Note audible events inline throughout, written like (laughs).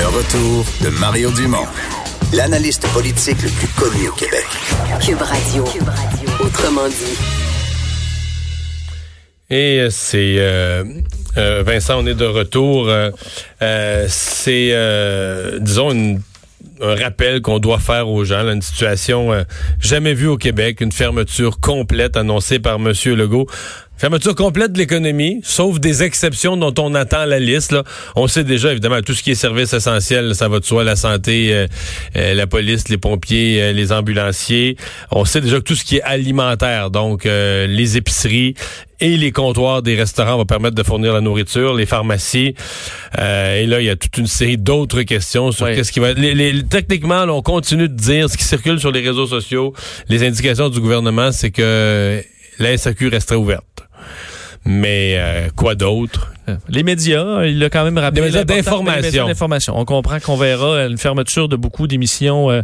Le retour de Mario Dumont, l'analyste politique le plus connu au Québec. Cube Radio. Autrement dit. Et euh, c'est euh, euh, Vincent, on est de retour. Euh, euh, c'est, disons, une, un rappel qu'on doit faire aux gens. Là, une situation jamais vue au Québec, une fermeture complète annoncée par M. Legault. Fermeture complète de l'économie, sauf des exceptions dont on attend la liste. Là. On sait déjà, évidemment, tout ce qui est service essentiel, ça va de soi, la santé, euh, euh, la police, les pompiers, euh, les ambulanciers. On sait déjà que tout ce qui est alimentaire, donc les épiceries et les comptoirs des restaurants vont permettre de fournir la nourriture, les pharmacies. et là, il y a toute une série d'autres questions sur qu'est-ce qui va... Les, les, techniquement, là, on continue de dire, ce qui circule sur les réseaux sociaux, les indications du gouvernement, c'est que la SAQ resterait ouverte. Mais euh, quoi d'autre? Les médias, il a quand même rappelé. Les médias d'information. On comprend qu'on verra une fermeture de beaucoup d'émissions euh,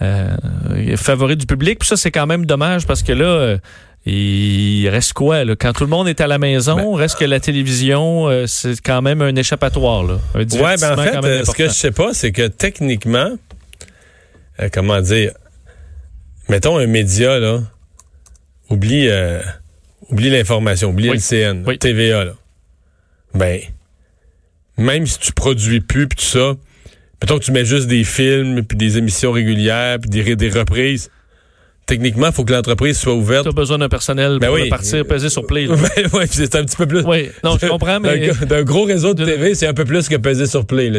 euh, favorites du public. Puis ça, c'est quand même dommage parce que là, il reste quoi? Là? Quand tout le monde est à la maison, ben, reste que la télévision, c'est quand même un échappatoire. Là. Un ouais, ben en fait, ce que je sais pas, c'est que techniquement, comment dire, mettons un média, là, oublie Oublie l'information, oublie le CN, TVA, là. Ben, même si tu produis plus pis tout ça, mettons que tu mets juste des films puis des émissions régulières puis des, des reprises. Techniquement, il faut que l'entreprise soit ouverte. Tu as besoin d'un personnel ben pour partir, peser sur Play. Ben (laughs) oui, c'est un petit peu plus. Oui, non, je comprends, mais. D'un gros réseau de TV, c'est un peu plus que peser sur Play.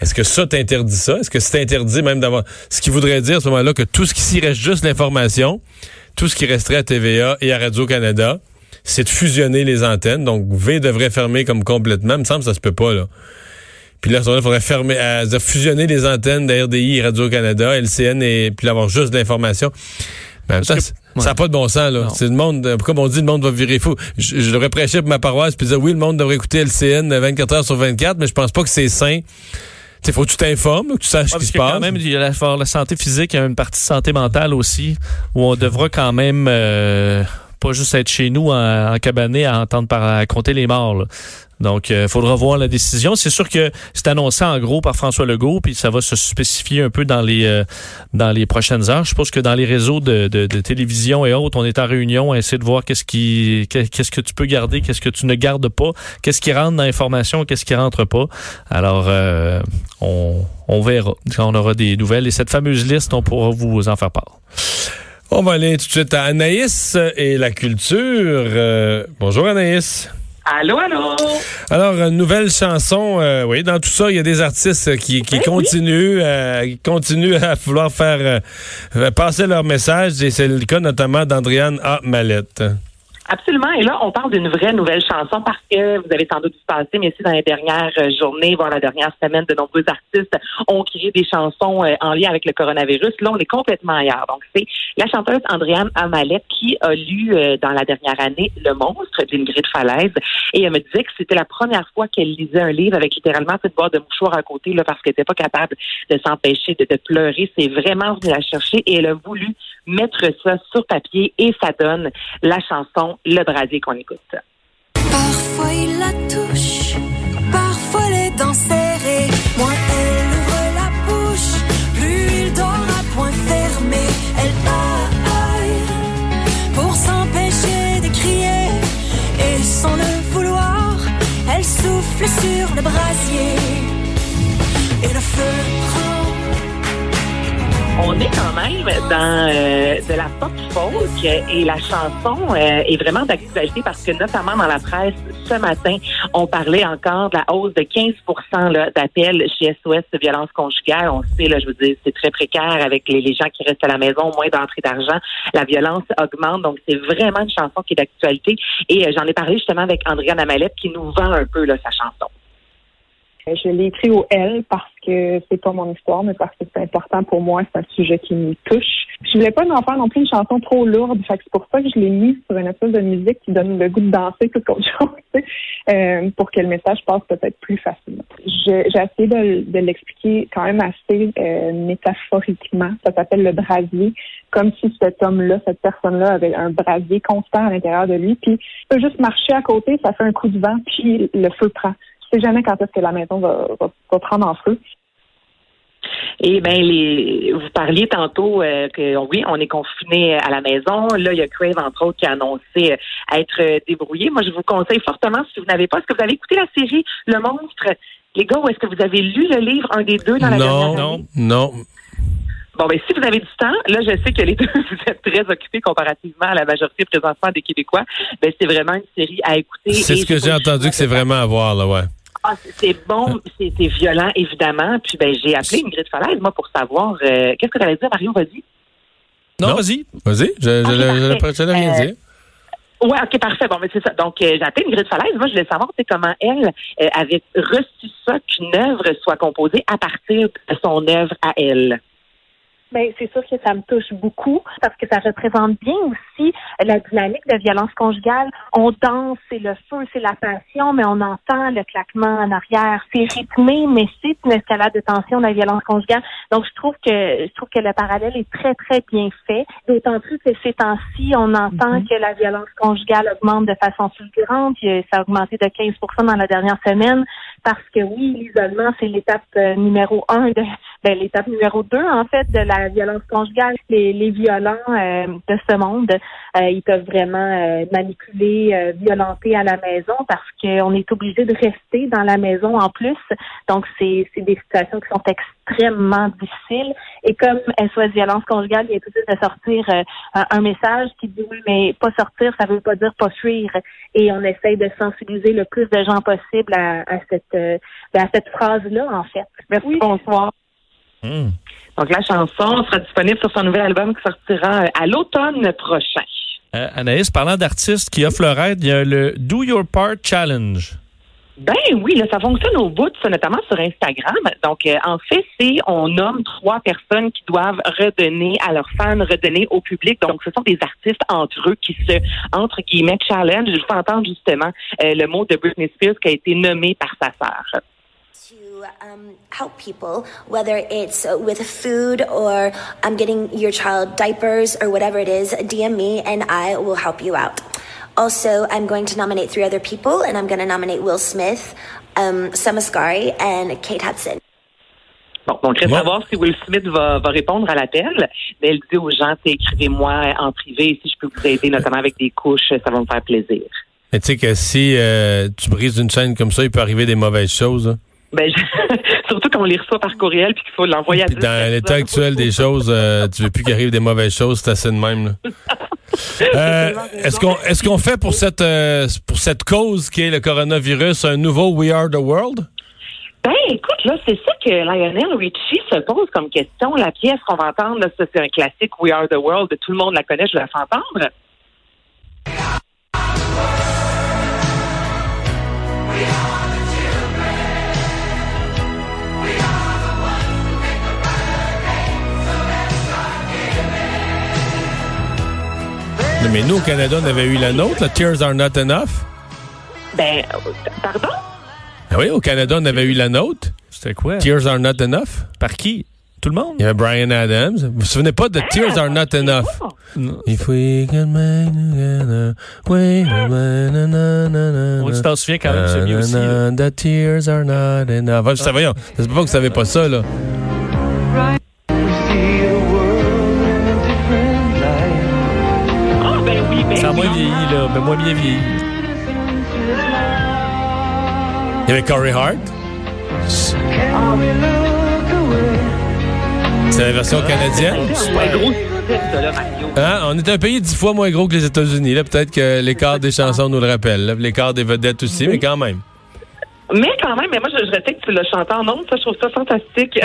Est-ce que ça t'interdit ça? Est-ce que c'est interdit même d'avoir. Ce qui voudrait dire à ce moment-là que tout ce qui s'y reste juste l'information, tout ce qui resterait à TVA et à Radio-Canada, c'est de fusionner les antennes. Donc, V devrait fermer comme complètement. Il me semble que ça se peut pas, là. Puis là, il faudrait fermer, fusionner les antennes d'RDI et Radio-Canada, LCN, et puis avoir juste de l'information. Ben, ça n'a pas de bon sens, là. C'est le monde, euh, comme on dit, le monde va virer fou? Je, devrais prêcher pour ma paroisse puis dire, oui, le monde devrait écouter LCN 24 heures sur 24, mais je pense pas que c'est sain il faut que tu t'informes, que tu saches ce qui se passe. Quand même, il y a la, la, santé physique, il y a une partie santé mentale aussi, où on devra quand même euh, pas juste être chez nous en, en cabané à entendre par, à compter les morts. Donc, il euh, faudra voir la décision. C'est sûr que c'est annoncé en gros par François Legault, puis ça va se spécifier un peu dans les euh, dans les prochaines heures. Je pense que dans les réseaux de, de, télévision et autres, on est en réunion à essayer de voir qu'est-ce qui qu'est-ce que tu peux garder, qu'est-ce que tu ne gardes pas, qu'est-ce qui rentre dans l'information, qu'est-ce qui rentre pas. Alors, euh, on, on verra quand on aura des nouvelles. Et cette fameuse liste, on pourra vous en faire part. On va aller tout de suite à Anaïs et la culture. bonjour Anaïs. Allô, allô? Alors, une nouvelle chanson. Euh, oui, dans tout ça, il y a des artistes qui, qui continuent, euh, qui continuent à vouloir faire euh, passer leur message. Et c'est le cas notamment d'Andriane A. Mallette. Absolument. Et là, on parle d'une vraie nouvelle chanson parce que vous avez sans doute vu passer, mais aussi dans les dernières euh, journées, voire la dernière semaine, de nombreux artistes ont créé des chansons euh, en lien avec le coronavirus. Là, on est complètement ailleurs. Donc, c'est la chanteuse Andréane Amalette qui a lu euh, dans la dernière année Le monstre d'Ingrid Falaise. Et elle me disait que c'était la première fois qu'elle lisait un livre avec littéralement cette boîte de mouchoir à côté là, parce qu'elle n'était pas capable de s'empêcher de, de pleurer. C'est vraiment venu la chercher et elle a voulu mettre ça sur papier et ça donne la chanson le brasier qu'on écoute. Parfois il la touche, parfois les dents serrées. Moins elle ouvre la bouche, plus il dort à point fermé. Elle aille pour s'empêcher de crier. Et sans le vouloir, elle souffle sur le brasier. On est quand même dans euh, de la pop folk et la chanson euh, est vraiment d'actualité parce que notamment dans la presse ce matin, on parlait encore de la hausse de 15% d'appels chez SOS de violence conjugale. On sait, là, je veux dire, c'est très précaire avec les, gens qui restent à la maison, moins d'entrée d'argent. La violence augmente, donc c'est vraiment une chanson qui est d'actualité. Et euh, j'en ai parlé justement avec Andréane Amalette qui nous vend un peu là, sa chanson. Je l'ai écrit au L parce que c'est pas mon histoire, mais parce que c'est important pour moi, c'est un sujet qui me touche. Je voulais pas en faire non plus une chanson trop lourde, fait c'est pour ça que je l'ai mis sur une espèce de musique qui donne le goût de danser tout autre (laughs) chose, euh, pour que le message passe peut-être plus facilement. J'ai essayé de, l'expliquer quand même assez euh, métaphoriquement. Ça s'appelle le brasier, comme si cet homme-là, cette personne-là avait un brasier constant à l'intérieur de lui, puis il peut juste marcher à côté, ça fait un coup de vent, puis le feu prend sais jamais quand est-ce que la maison va, va, va prendre en feu. Et ben les vous parliez tantôt euh, que oui, on est confiné à la maison. Là, il y a Crave, entre autres, qui a annoncé euh, être euh, débrouillé. Moi, je vous conseille fortement, si vous n'avez pas, est-ce que vous avez écouté la série Le Monstre? Les gars, ou est-ce que vous avez lu le livre, un des deux, dans la non, dernière non, année? non. Bon, ben si vous avez du temps, là, je sais que les (laughs) deux, vous êtes très occupés comparativement à la majorité présentement des Québécois. Ben c'est vraiment une série à écouter. C'est ce que j'ai entendu que c'est vraiment à voir, là, ouais. Ah, c'est- bon, c'est c'est violent, évidemment. Puis ben j'ai appelé Ingrid Falaise, moi, pour savoir euh, qu'est-ce que tu allais dire, Mario, vas-y. Non, Non. vas-y. Vas-y, je, je, Ok, je, parfait. je, je, rien Euh, dire. Ouais, ok, parfait. Bon, mais c'est ça. Donc, euh, j'ai appelé Ingrid Falaise. Moi, je voulais savoir, c'est comment elle euh, avait reçu ça qu'une œuvre soit composée à partir de son œuvre à elle. Ben, c'est sûr que ça me touche beaucoup parce que ça représente bien aussi la dynamique de violence conjugale. On danse, c'est le feu, c'est la passion, mais on entend le claquement en arrière. C'est rythmé, mais c'est une escalade de tension de la violence conjugale. Donc, je trouve que je trouve que le parallèle est très, très bien fait. D'autant plus que ces temps-ci, on entend que la violence conjugale augmente de façon fulgurante. Ça a augmenté de 15% dans la dernière semaine parce que oui, l'isolement, c'est l'étape euh, numéro un de ben, l'étape numéro deux, en fait, de la violence conjugale. Les, les violents euh, de ce monde, euh, ils peuvent vraiment euh, manipuler, euh, violenter à la maison parce qu'on est obligé de rester dans la maison en plus. Donc, c'est c'est des situations qui sont extrêmement difficiles. Et comme SOS Violence conjugale, il est tout de suite de sortir euh, un, un message qui dit oui, mais pas sortir, ça veut pas dire pas fuir. Et on essaye de sensibiliser le plus de gens possible à, à cette à cette phrase-là, en fait. Merci, bonsoir. Hmm. Donc, la chanson sera disponible sur son nouvel album qui sortira euh, à l'automne prochain. Euh, Anaïs, parlant d'artistes qui offrent leur aide, il y a le Do Your Part Challenge. Ben oui, là, ça fonctionne au bout, ça, notamment sur Instagram. Donc, euh, en fait, c'est on nomme trois personnes qui doivent redonner à leurs fans, redonner au public. Donc, ce sont des artistes entre eux qui se, entre guillemets, challenge. Je vous entendre justement euh, le mot de Britney Spears qui a été nommé par sa sœur. To um, help people, whether it's with food or I'm getting your child diapers or whatever it is, DM me and I will help you out. Also, I'm going to nominate three other people, and I'm going to nominate Will Smith, um, Summer Asghari, and Kate Hudson. Bon, donc, reste Bon. à voir si Will Smith va, va répondre à l'appel. Mais elle dit aux gens, c'est écrivez-moi en privé si je peux vous aider, notamment avec des couches, ça va me faire plaisir. Mais tu sais que si euh, tu brises une chaîne comme ça, il peut arriver des mauvaises choses. hein. Ben, je- (laughs) surtout quand on les reçoit par courriel puis qu'il faut l'envoyer à Puis 10 dans l'état actuel des choses, euh, tu veux plus qu'il arrive des mauvaises choses, c'est assez de même. (laughs) Euh, est-ce qu'on est-ce qu'on fait pour cette euh, pour cette cause qui est le coronavirus un nouveau We Are the World? Ben, écoute, là, c'est ça que Lionel Richie se pose comme question. La pièce qu'on va entendre, c'est un classique We Are the World. Tout le monde la connaît, je vais la faire entendre. Mais nous, au Canada, on avait eu la nôtre, la Tears Are Not Enough. Ben, pardon? Ah oui, au Canada, on avait eu la nôtre. C'était quoi? Tears Are Not Enough. Par qui? Tout le monde? Il y avait Brian Adams. Vous vous souvenez pas de Tears Are Not Enough? Non. If we can make together, wait a minute, na, na, na, na, On tu t'en souviens quand même, c'est mieux aussi. The tears are not enough. Ah, ça, voyons, c'est pas que vous savez pas ça, là. Moins vieilli, là, mais moins bien vieilli. Il y avait Corey Hart. C'est la version canadienne. Hein? On est un pays dix fois moins gros que les États-Unis. Là, peut-être que l'écart des chansons nous le rappelle. L'écart des vedettes aussi, mais quand même. Mais quand même, mais moi, je, je que tu l'as chanté en ondes. Ça, je trouve ça fantastique.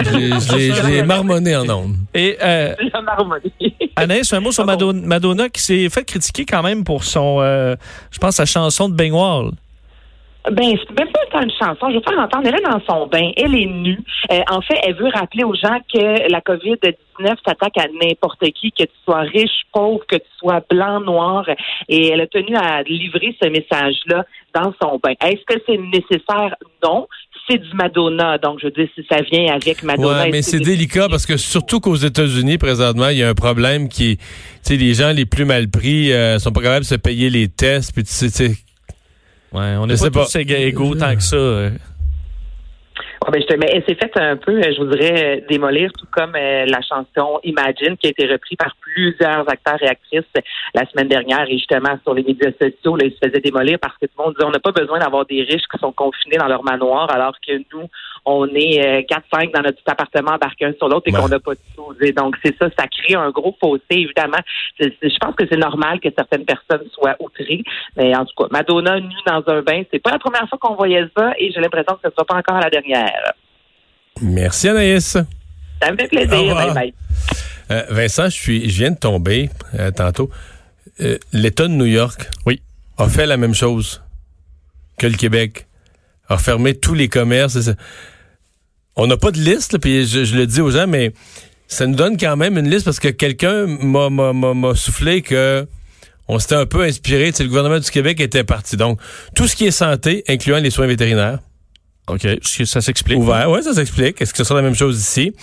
L'ai (laughs) marmonné en ondes. Et euh, Tu l'as marmonné. (laughs) Anaïs, un mot sur Madonna, Madonna qui s'est fait critiquer quand même pour son, euh, je pense, sa chanson de baignoire. Ben, c'est même pas une chanson. Je veux faire entendre. Elle est dans son bain. Elle est nue. Euh, en fait, elle veut rappeler aux gens que la COVID-19 s'attaque à n'importe qui, que tu sois riche, pauvre, que tu sois blanc, noir. Et elle a tenu à livrer ce message-là dans son bain. Est-ce que c'est nécessaire? Non. C'est du Madonna. Donc, je veux dire, si ça vient avec Madonna. Ouais, mais c'est délicat parce que surtout qu'aux États-Unis, présentement, il y a un problème qui, tu sais, les gens les plus mal pris euh, sont pas capables de se payer les tests. Puis tu sais, tu sais, Ouais, on Je est sais pas pas. tous éga- égaux tant que ça. Ah, ben, je te- mais elle s'est faite un peu, euh, je voudrais euh, démolir, tout comme euh, la chanson Imagine qui a été reprise par plusieurs acteurs et actrices la semaine dernière et justement sur les médias sociaux, là, ils se faisaient démolir parce que tout le monde disait on n'a pas besoin d'avoir des riches qui sont confinés dans leur manoir alors que nous, on est euh, 4-5 dans notre petit appartement embarqués un sur l'autre et Ouais. qu'on n'a pas de sous. Donc c'est ça, ça crée un gros fossé, évidemment. Je pense que c'est normal que certaines personnes soient outrées, mais en tout cas, Madonna nue dans un bain, c'est pas la première fois qu'on voyait ça et j'ai l'impression que ce ne sera pas encore la dernière. Merci Anaïs. Ça me fait plaisir. Bye bye. Euh, Vincent, je suis, je viens de tomber euh, tantôt. Euh, L'État de New York, Oui. a fait la même chose que le Québec, a fermé tous les commerces. On n'a pas de liste, puis je, je le dis aux gens, mais ça nous donne quand même une liste parce que quelqu'un m'a- soufflé que on s'était un peu inspiré. Tu sais, le gouvernement du Québec était parti. Donc, tout ce qui est santé, incluant les soins vétérinaires, OK, ça s'explique. Ouvert, oui, ça s'explique. Est-ce que ce sera la même chose ici?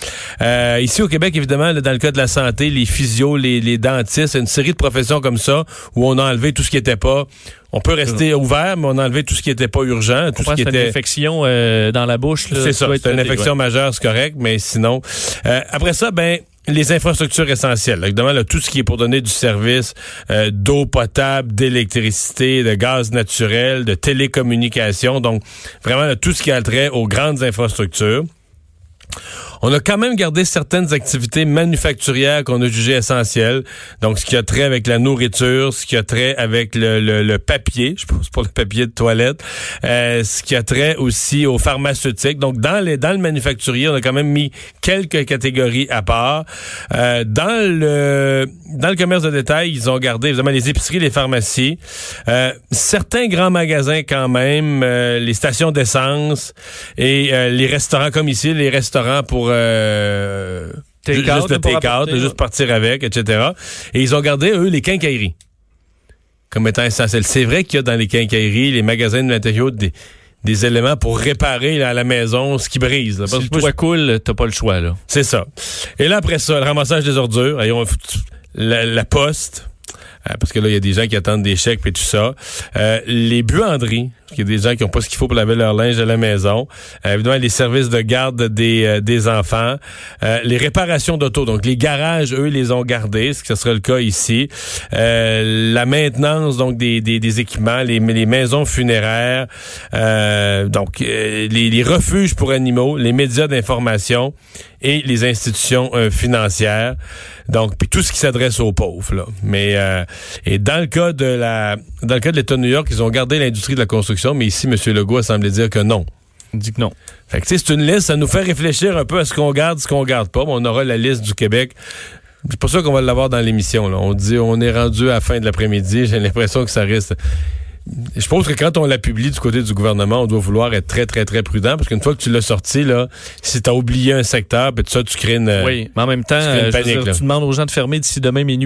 Euh, ici au Québec, évidemment, dans le cas de la santé, les physios, les, les dentistes, une série de professions comme ça où on a enlevé tout ce qui n'était pas. On peut rester ouvert, mais on a enlevé tout ce qui n'était pas urgent, tout On ce qui c'est une était. infection euh, dans la bouche. C'est ça, c'est une infection ouais. majeure, c'est correct, mais sinon. Euh, après ça, ben. Les infrastructures essentielles, là, évidemment, là, tout ce qui est pour donner du service euh, d'eau potable, d'électricité, de gaz naturel, de télécommunications, donc vraiment là, tout ce qui a trait aux grandes infrastructures. On a quand même gardé certaines activités manufacturières qu'on a jugées essentielles. Donc, ce qui a trait avec la nourriture, ce qui a trait avec le, le- le papier, je pense pour le papier de toilette, euh, ce qui a trait aussi aux pharmaceutiques. Donc, dans, les, dans le manufacturier, on a quand même mis quelques catégories à part. Euh, dans le dans le commerce de détail, ils ont gardé évidemment les épiceries, les pharmacies, euh, certains grands magasins quand même, euh, les stations d'essence et euh, les restaurants comme ici, les restaurants pour euh, Take ju- out, juste le take-out, juste partir avec, etc. Et ils ont gardé eux les quincailleries comme étant essentiels. C'est vrai qu'il y a dans les quincailleries, les magasins de l'intérieur des des éléments pour réparer là, à la maison ce qui brise. là. Si Parce le que moi, toit coule, t'as pas le choix. là. c'est ça. Et là, après ça, le ramassage des ordures, et on- la, la poste, euh, parce que là, il y a des gens qui attendent des chèques et tout ça. Euh, les buanderies, parce qu'il y a des gens qui n'ont pas ce qu'il faut pour laver leur linge à la maison. Euh, évidemment, les services de garde des, euh, des enfants. Euh, les réparations d'auto. Donc, les garages, eux, les ont gardés, ce que ce sera le cas ici. Euh, la maintenance, donc, des, des, des équipements, les, les maisons funéraires. Euh, donc, les, les refuges pour animaux, les médias d'information et les institutions financières. Donc, puis tout ce qui s'adresse aux pauvres. Là. Mais et dans le cas de la dans le cas de l'État de New York, ils ont gardé l'industrie de la construction, mais ici, M. Legault a semblé dire que non. Il dit que non. Fait que tu c'est une liste, ça nous fait réfléchir un peu à ce qu'on garde, ce qu'on garde pas. On aura la liste du Québec. C'est pour ça qu'on va l'avoir dans l'émission. là. On dit on est rendu à la fin de l'après-midi. (laughs) J'ai l'impression que ça reste. Je pense que quand on la publie du côté du gouvernement, on doit vouloir être très, très, très prudent parce qu'une fois que tu l'as sorti, là, si tu as oublié un secteur, ben, tout ça, tu crées une. oui, mais en même temps, une euh, dire, tu demandes aux gens de fermer d'ici demain minuit.